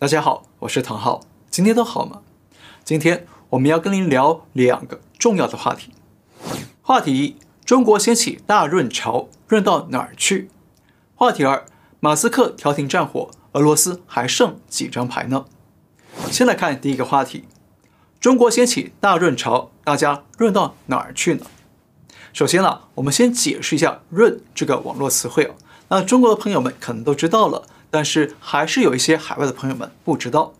大家好，我是唐浩，今天都好吗？今天我们要跟您聊两个重要的话题。话题一：中国掀起大润潮，润到哪儿去？话题二：马斯克调停战火，俄罗斯还剩几张牌呢？先来看第一个话题：中国掀起大润潮，大家润到哪儿去呢？首先呢，我们先解释一下“润”这个网络词汇哦。那中国的朋友们可能都知道了。但是还是有一些海外的朋友们不知道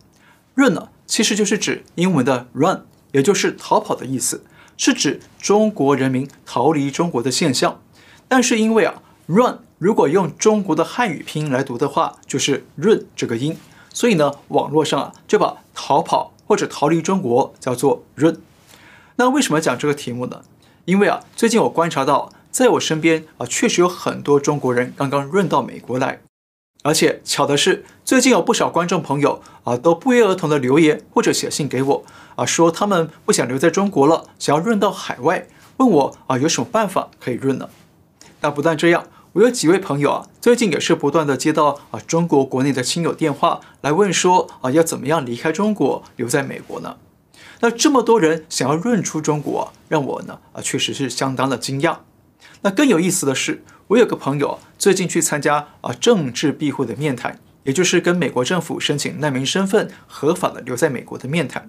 ，run 呢，其实就是指英文的 run，也就是逃跑的意思，是指中国人民逃离中国的现象。但是因为啊，run 如果用中国的汉语拼音来读的话，就是润这个音，所以呢，网络上啊就把逃跑或者逃离中国叫做 run。那为什么讲这个题目呢？因为啊，最近我观察到，在我身边啊，确实有很多中国人刚刚润到美国来。而且巧的是，最近有不少观众朋友啊，都不约而同的留言或者写信给我啊，说他们不想留在中国了，想要润到海外，问我啊有什么办法可以润呢？那不但这样，我有几位朋友啊，最近也是不断的接到啊中国国内的亲友电话来问说啊要怎么样离开中国留在美国呢？那这么多人想要润出中国，让我呢啊确实是相当的惊讶。那更有意思的是。我有个朋友最近去参加啊政治庇护的面谈，也就是跟美国政府申请难民身份，合法的留在美国的面谈。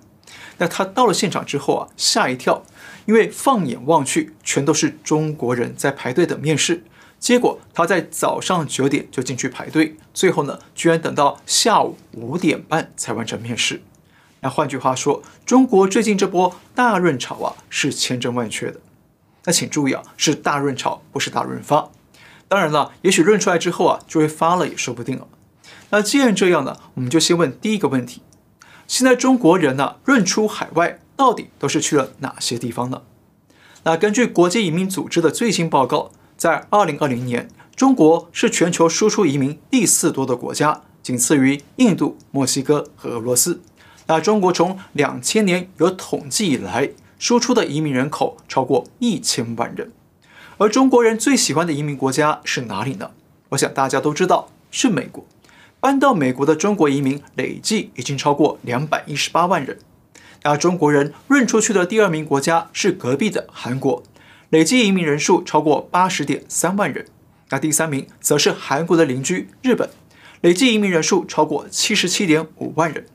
那他到了现场之后啊，吓一跳，因为放眼望去，全都是中国人在排队等面试。结果他在早上九点就进去排队，最后呢，居然等到下午五点半才完成面试。那换句话说，中国最近这波大润潮啊，是千真万确的。那请注意啊，是大润潮，不是大润发。当然了，也许润出来之后啊，就会发了也说不定了。那既然这样呢，我们就先问第一个问题：现在中国人呢，润出海外到底都是去了哪些地方呢？那根据国际移民组织的最新报告，在二零二零年，中国是全球输出移民第四多的国家，仅次于印度、墨西哥和俄罗斯。那中国从两千年有统计以来，输出的移民人口超过一千万人。而中国人最喜欢的移民国家是哪里呢？我想大家都知道，是美国。搬到美国的中国移民累计已经超过两百一十八万人。那中国人润出去的第二名国家是隔壁的韩国，累计移民人数超过八十点三万人。那第三名则是韩国的邻居日本，累计移民人数超过七十七点五万人。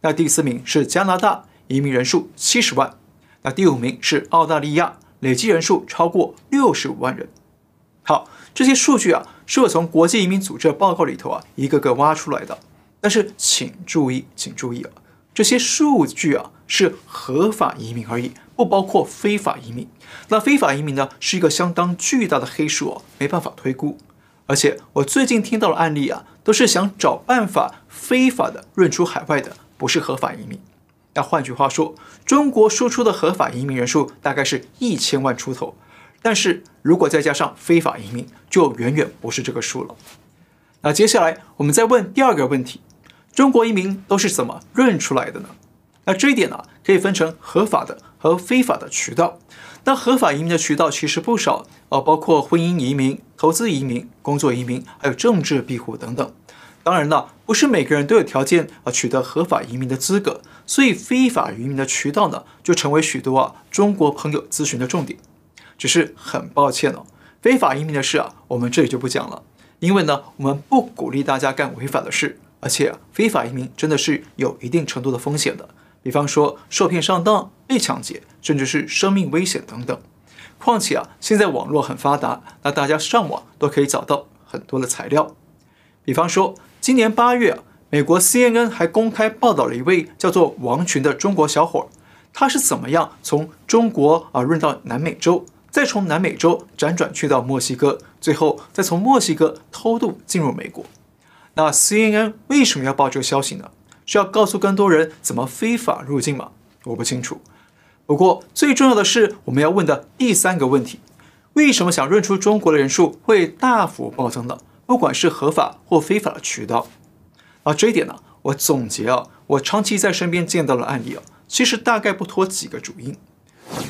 那第四名是加拿大，移民人数七十万。那第五名是澳大利亚。累计人数超过六十五万人。好，这些数据啊，是我从国际移民组织的报告里头啊一个个挖出来的。但是请注意，请注意啊，这些数据啊是合法移民而已，不包括非法移民。那非法移民呢，是一个相当巨大的黑数哦，没办法推估。而且我最近听到的案例啊，都是想找办法非法的润出海外的，不是合法移民。那换句话说，中国输出的合法移民人数大概是一千万出头，但是如果再加上非法移民，就远远不是这个数了。那接下来我们再问第二个问题：中国移民都是怎么润出来的呢？那这一点呢，可以分成合法的和非法的渠道。那合法移民的渠道其实不少，呃，包括婚姻移民、投资移民、工作移民，还有政治庇护等等。当然了，不是每个人都有条件啊取得合法移民的资格，所以非法移民的渠道呢，就成为许多啊中国朋友咨询的重点。只是很抱歉哦，非法移民的事啊，我们这里就不讲了，因为呢，我们不鼓励大家干违法的事，而且啊，非法移民真的是有一定程度的风险的，比方说受骗上当、被抢劫，甚至是生命危险等等。况且啊，现在网络很发达，那大家上网都可以找到很多的材料，比方说。今年八月，美国 CNN 还公开报道了一位叫做王群的中国小伙儿，他是怎么样从中国啊润到南美洲，再从南美洲辗转去到墨西哥，最后再从墨西哥偷渡进入美国。那 CNN 为什么要报这个消息呢？是要告诉更多人怎么非法入境吗？我不清楚。不过最重要的是，我们要问的第三个问题：为什么想润出中国的人数会大幅暴增呢？不管是合法或非法的渠道，啊，这一点呢，我总结啊，我长期在身边见到的案例啊，其实大概不脱几个主因。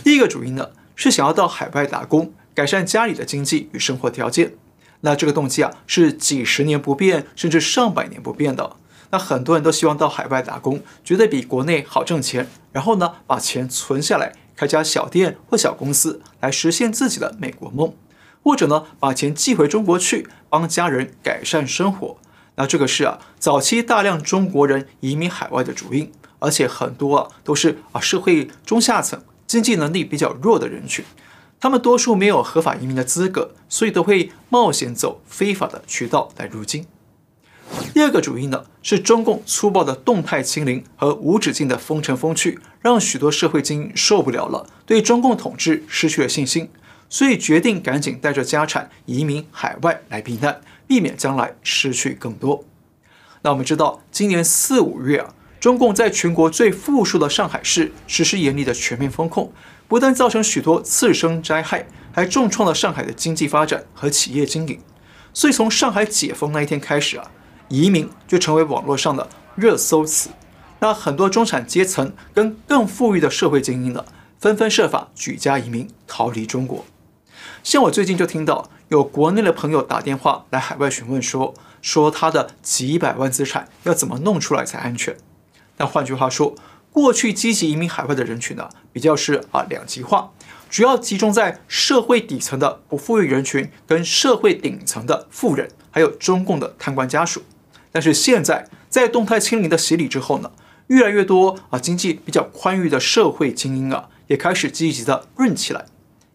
第一个主因呢，是想要到海外打工，改善家里的经济与生活条件。那这个动机啊，是几十年不变，甚至上百年不变的。那很多人都希望到海外打工，觉得比国内好挣钱，然后呢，把钱存下来，开家小店或小公司，来实现自己的美国梦，或者呢，把钱寄回中国去，帮家人改善生活。那这个是啊，早期大量中国人移民海外的主因，而且很多啊都是啊社会中下层、经济能力比较弱的人群，他们多数没有合法移民的资格，所以都会冒险走非法的渠道来入境。第二个主因呢，是中共粗暴的动态清零和无止境的封城封区，让许多社会精英受不了了，对中共统治失去了信心，所以决定赶紧带着家产移民海外来避难，避免将来失去更多。那我们知道，今年四五月啊，中共在全国最富庶的上海市实施严厉的全面封控，不但造成许多次生灾害，还重创了上海的经济发展和企业经营。所以从上海解封那一天开始啊。移民就成为网络上的热搜词，那很多中产阶层跟更富裕的社会精英呢，纷纷设法举家移民逃离中国。像我最近就听到有国内的朋友打电话来海外询问说，说他的几百万资产要怎么弄出来才安全？但换句话说，过去积极移民海外的人群呢，比较是啊两极化，主要集中在社会底层的不富裕人群跟社会顶层的富人，还有中共的贪官家属。但是现在，在动态清零的洗礼之后呢，越来越多啊经济比较宽裕的社会精英啊，也开始积极的润起来，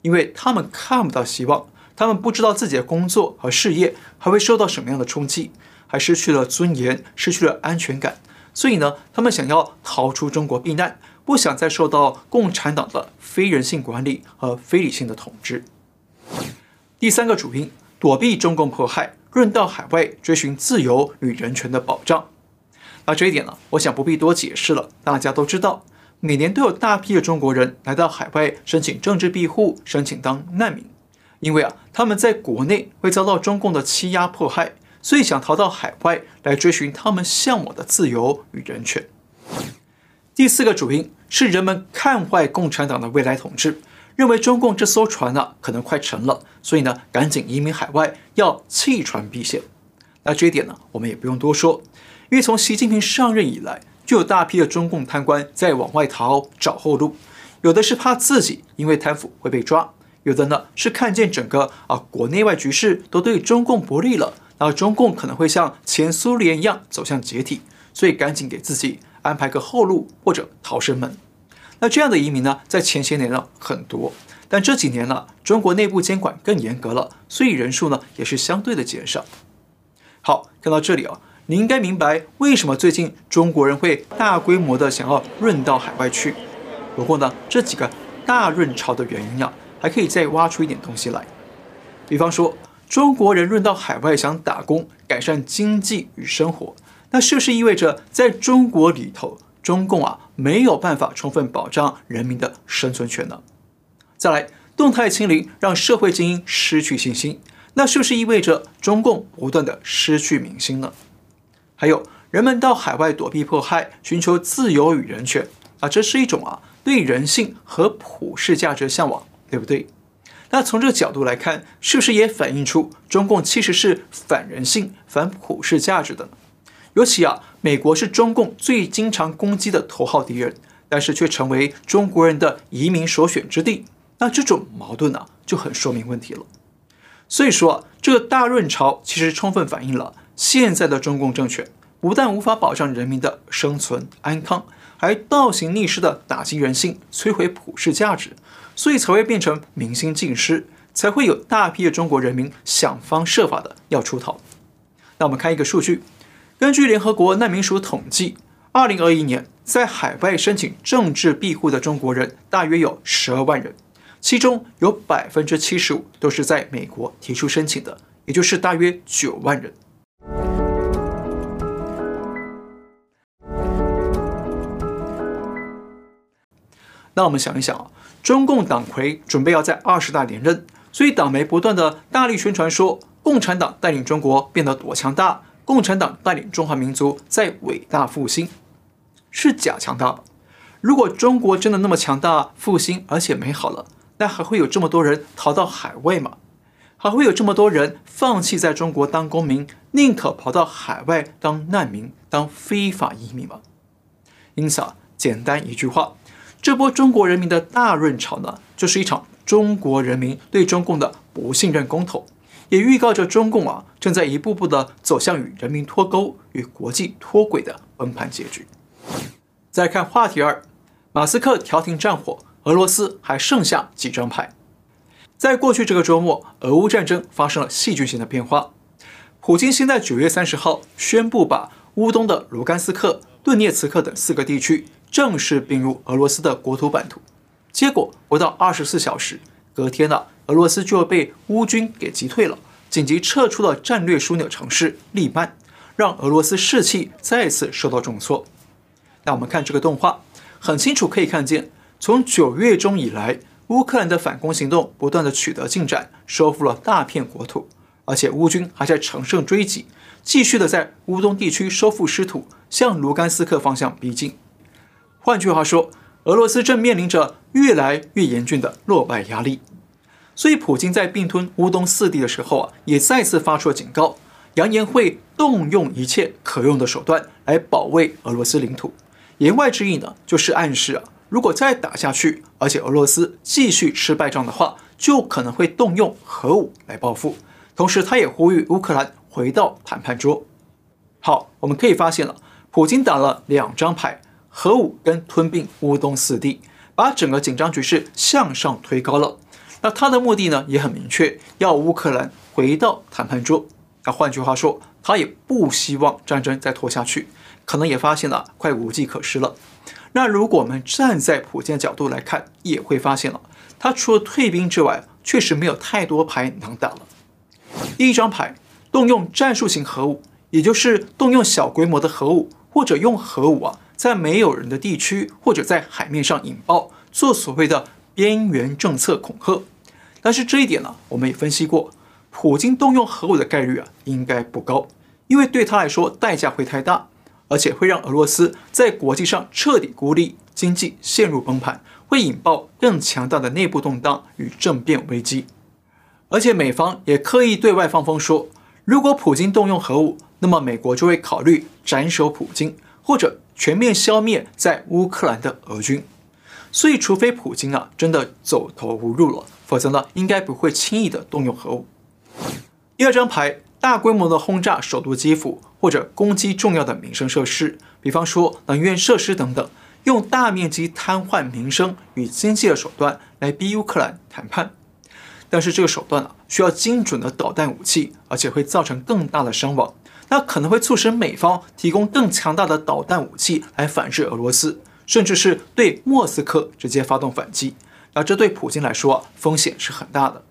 因为他们看不到希望，他们不知道自己的工作和事业还会受到什么样的冲击，还失去了尊严，失去了安全感，所以呢，他们想要逃出中国避难，不想再受到共产党的非人性管理和非理性的统治。第三个主因，躲避中共迫害。润到海外追寻自由与人权的保障，那这一点呢，我想不必多解释了，大家都知道，每年都有大批的中国人来到海外申请政治庇护，申请当难民，因为啊，他们在国内会遭到中共的欺压迫害，所以想逃到海外来追寻他们向往的自由与人权。第四个主因是人们看坏共产党的未来统治。认为中共这艘船呢、可能快沉了，所以呢赶紧移民海外，要弃船避险。那这一点呢我们也不用多说，因为从习近平上任以来，就有大批的中共贪官在往外逃找后路，有的是怕自己因为贪腐会被抓，有的呢是看见整个啊国内外局势都对中共不利了，然后中共可能会像前苏联一样走向解体，所以赶紧给自己安排个后路或者逃生门。那这样的移民呢，在前些年呢很多，但这几年呢，中国内部监管更严格了，所以人数呢也是相对的减少。好，看到这里啊，你应该明白为什么最近中国人会大规模的想要润到海外去。不过呢，这几个大润潮的原因啊，还可以再挖出一点东西来。比方说，中国人润到海外想打工，改善经济与生活，那是不是意味着在中国里头？中共啊没有办法充分保障人民的生存权呢。再来，动态清零让社会精英失去信心，那是不是意味着中共不断的失去民心呢？还有，人们到海外躲避迫害，寻求自由与人权啊，这是一种啊对人性和普世价值的向往，对不对？那从这个角度来看，是不是也反映出中共其实是反人性、反普世价值的呢？尤其啊，美国是中共最经常攻击的头号敌人，但是却成为中国人的移民首选之地。那这种矛盾呢、就很说明问题了。所以说啊，这个大润潮其实充分反映了现在的中共政权不但无法保障人民的生存安康，还倒行逆施的打击人性，摧毁普世价值，所以才会变成民心尽失，才会有大批的中国人民想方设法的要出逃。那我们看一个数据。根据联合国难民署统计，二零二一年在海外申请政治庇护的中国人大约有十二万人，其中有百分之七十五都是在美国提出申请的，也就是大约九万人。那我们想一想啊，中共党魁准备要在二十大连任，所以党媒不断的大力宣传说，共产党带领中国变得多强大。共产党带领中华民族在伟大复兴，是假强大吧？如果中国真的那么强大、复兴而且美好了，那还会有这么多人逃到海外吗？还会有这么多人放弃在中国当公民，宁可跑到海外当难民、当非法移民吗？因此啊，简单一句话，这波中国人民的大润潮呢，就是一场中国人民对中共的不信任公投，也预告着中共啊正在一步步的走向与人民脱钩、与国际脱轨的崩盘结局。再看话题二，马斯克调停战火，俄罗斯还剩下几张牌？在过去这个周末，俄乌战争发生了戏剧性的变化。普京先在九月三十号宣布把乌东的卢甘斯克、顿涅茨克等四个地区正式并入俄罗斯的国土版图。结果不到二十四小时，隔天呢，俄罗斯就被乌军给击退了，紧急撤出了战略枢纽城市利曼，让俄罗斯士气再次受到重挫。那我们看这个动画，很清楚可以看见，从九月中以来。乌克兰的反攻行动不断地取得进展，收复了大片国土，而且乌军还在乘胜追击，继续的在乌东地区收复失土，向卢甘斯克方向逼近。换句话说，俄罗斯正面临着越来越严峻的落败压力。所以，普京在并吞乌东四地的时候啊，也再次发出了警告，扬言会动用一切可用的手段来保卫俄罗斯领土。言外之意呢，就是暗示啊。如果再打下去，而且俄罗斯继续吃败仗的话，就可能会动用核武来报复。同时，他也呼吁乌克兰回到谈判桌。好，我们可以发现了，普京打了两张牌：核武跟吞并乌东四地，把整个紧张局势向上推高了。那他的目的呢，也很明确，要乌克兰回到谈判桌。那换句话说，他也不希望战争再拖下去，可能也发现了快无计可施了。那如果我们站在普京的角度来看，也会发现了，他除了退兵之外，确实没有太多牌能打了。第一张牌，动用战术型核武，也就是动用小规模的核武，或者用核武啊，在没有人的地区或者在海面上引爆，做所谓的边缘政策恐吓。但是这一点呢，我们也分析过，普京动用核武的概率啊，应该不高，因为对他来说，代价会太大。而且会让俄罗斯在国际上彻底孤立，经济陷入崩盘，会引爆更强大的内部动荡与政变危机。而且美方也刻意对外放风说，如果普京动用核武，那么美国就会考虑斩首普京，或者全面消灭在乌克兰的俄军。所以，除非普京啊真的走投无路了，否则呢，应该不会轻易的动用核武。第二张牌。大规模的轰炸首都基辅，或者攻击重要的民生设施，比方说能源设施等等，用大面积瘫痪民生与经济的手段来逼乌克兰谈判。但是这个手段啊，需要精准的导弹武器，而且会造成更大的伤亡。那可能会促使美方提供更强大的导弹武器来反制俄罗斯，甚至是对莫斯科直接发动反击。那这对普京来说，风险是很大的。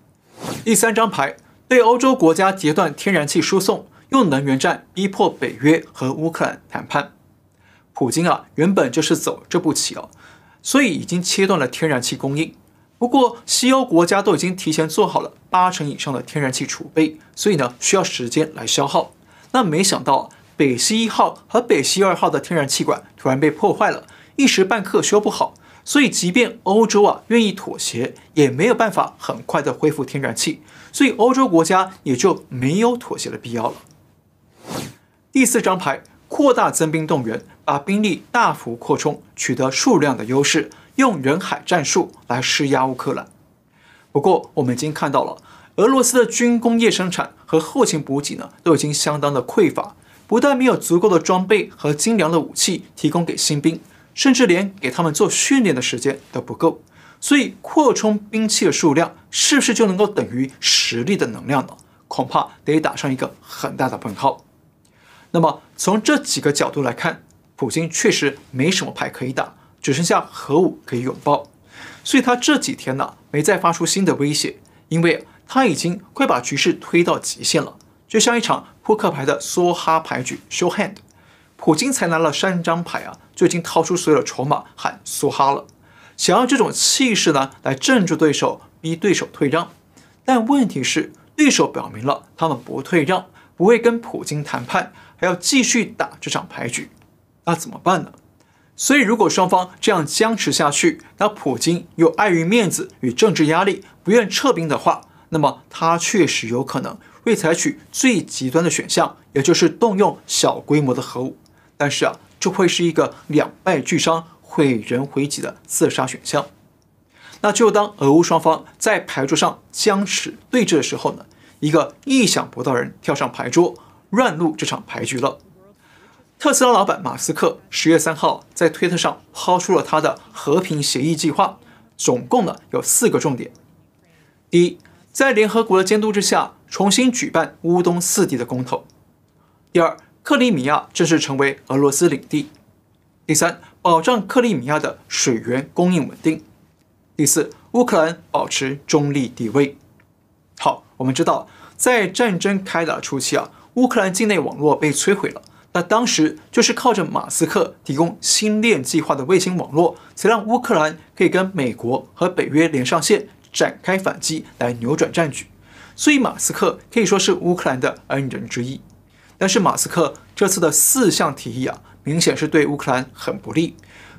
第三张牌。对欧洲国家截断天然气输送，用能源战逼迫北约和乌克兰谈判。普京啊，原本就是走这步棋哦，所以已经切断了天然气供应。不过，西欧国家都已经提前做好了八成以上的天然气储备，所以呢，需要时间来消耗。那没想到，北溪一号和北溪二号的天然气管突然被破坏了，一时半刻修不好。所以，即便欧洲啊愿意妥协，也没有办法很快的恢复天然气，所以欧洲国家也就没有妥协的必要了。第四张牌，扩大增兵动员，把兵力大幅扩充，取得数量的优势，用人海战术来施压乌克兰。不过，我们已经看到了，俄罗斯的军工业生产和后勤补给呢，都已经相当的匮乏，不但没有足够的装备和精良的武器提供给新兵。甚至连给他们做训练的时间都不够，所以扩充兵器的数量是不是就能够等于实力的能量呢？恐怕得打上一个很大的问号。那么从这几个角度来看，普京确实没什么牌可以打，只剩下核武可以拥抱。所以他这几天呢没再发出新的威胁，因为他已经快把局势推到极限了，就像一场扑克牌的梭哈牌局 （show hand）。普京才拿了三张牌啊，就已经掏出所有的筹码喊梭哈了，想要这种气势呢来镇住对手，逼对手退让。但问题是，对手表明了他们不退让，不会跟普京谈判，还要继续打这场牌局。那怎么办呢？所以如果双方这样僵持下去，那普京又碍于面子与政治压力不愿撤兵的话，那么他确实有可能。会采取最极端的选项，也就是动用小规模的核武。但是啊，这会是一个两败俱伤、毁人毁己的自杀选项。那就当俄乌双方在牌桌上僵持对峙的时候呢，一个意想不到人跳上牌桌，乱入这场牌局了。特斯拉老板马斯克十月三号在推特上抛出了他的和平协议计划，总共呢有四个重点：第一，在联合国的监督之下，重新举办乌东四地的公投；第二，克里米亚正式成为俄罗斯领地；第三，保障克里米亚的水源供应稳定；第四，乌克兰保持中立地位。好，我们知道，在战争开打初期啊，乌克兰境内网络被摧毁了。那当时就是靠着马斯克提供星链计划的卫星网络，才让乌克兰可以跟美国和北约连上线，展开反击来扭转战局。所以马斯克可以说是乌克兰的恩人之一。但是马斯克这次的四项提议啊，明显是对乌克兰很不利。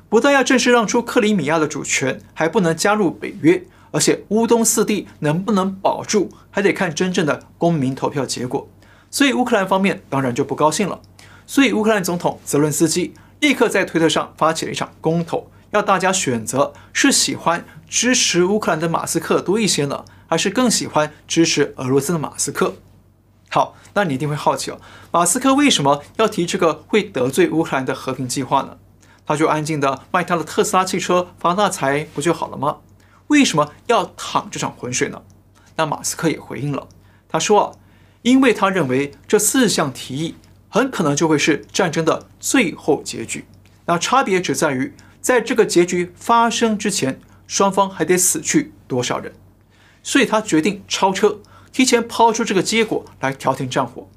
不但要正式让出克里米亚的主权，还不能加入北约，而且乌东四地能不能保住，还得看真正的公民投票结果。所以乌克兰方面当然就不高兴了。所以，乌克兰总统泽伦斯基立刻在推特上发起了一场公投，要大家选择是喜欢支持乌克兰的马斯克多一些呢，还是更喜欢支持俄罗斯的马斯克？好，那你一定会好奇哦，马斯克为什么要提这个会得罪乌克兰的和平计划呢？他就安静的卖他的特斯拉汽车发大财不就好了吗？为什么要淌这场浑水呢？那马斯克也回应了，他说啊，因为他认为这四项提议。很可能就会是战争的最后结局。那差别只在于，在这个结局发生之前，双方还得死去多少人。所以他决定超车，提前抛出这个结果来调停战火。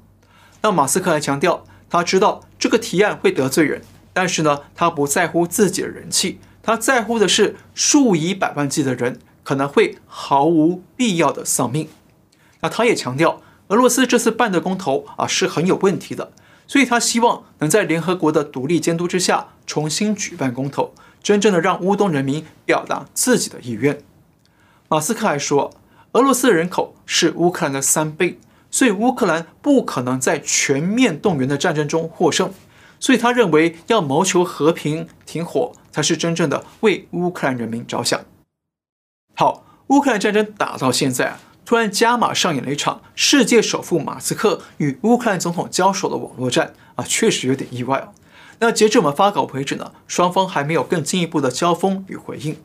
那马斯克还强调，他知道这个提案会得罪人，但是呢，他不在乎自己的人气，他在乎的是数以百万计的人可能会毫无必要的丧命。那他也强调，俄罗斯这次办的公投啊是很有问题的。所以他希望能在联合国的独立监督之下重新举办公投，真正的让乌东人民表达自己的意愿。马斯克还说，俄罗斯的人口是乌克兰的三倍，所以乌克兰不可能在全面动员的战争中获胜。所以他认为要谋求和平停火，才是真正的为乌克兰人民着想。好，乌克兰战争打到现在啊。突然加码上演了一场世界首富马斯克与乌克兰总统交手的网络战啊，确实有点意外哦。那截至我们发稿为止呢，双方还没有更进一步的交锋与回应。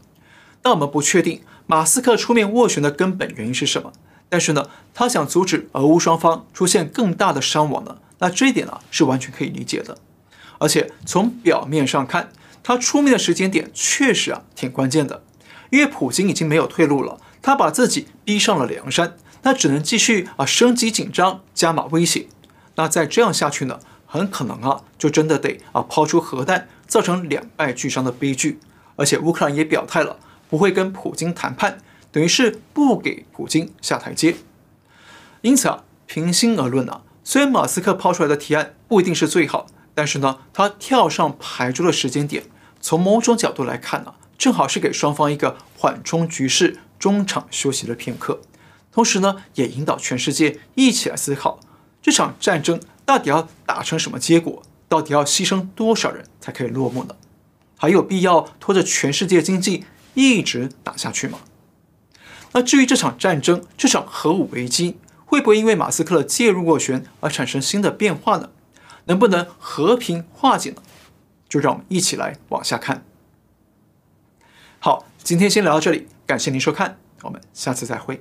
那我们不确定马斯克出面斡旋的根本原因是什么，但是呢，他想阻止俄乌双方出现更大的伤亡呢，那这一点呢是完全可以理解的。而且从表面上看，他出面的时间点确实啊挺关键的，因为普京已经没有退路了。他把自己逼上了梁山，那只能继续啊升级紧张，加码威胁。那再这样下去呢，很可能啊就真的得啊抛出核弹，造成两败俱伤的悲剧。而且乌克兰也表态了，不会跟普京谈判，等于是不给普京下台阶。因此啊，平心而论啊，虽然马斯克抛出来的提案不一定是最好，但是呢，他跳上牌桌的时间点，从某种角度来看呢，正好是给双方一个缓冲局势。中场休息的片刻，同时呢，也引导全世界一起来思考这场战争到底要打成什么结果，到底要牺牲多少人才可以落幕呢？还有必要拖着全世界经济一直打下去吗？那至于这场战争，这场核武危机会不会因为马斯克的介入斡旋而产生新的变化呢？能不能和平化解呢？就让我们一起来往下看。好，今天先聊到这里。感谢您收看，我们下次再会。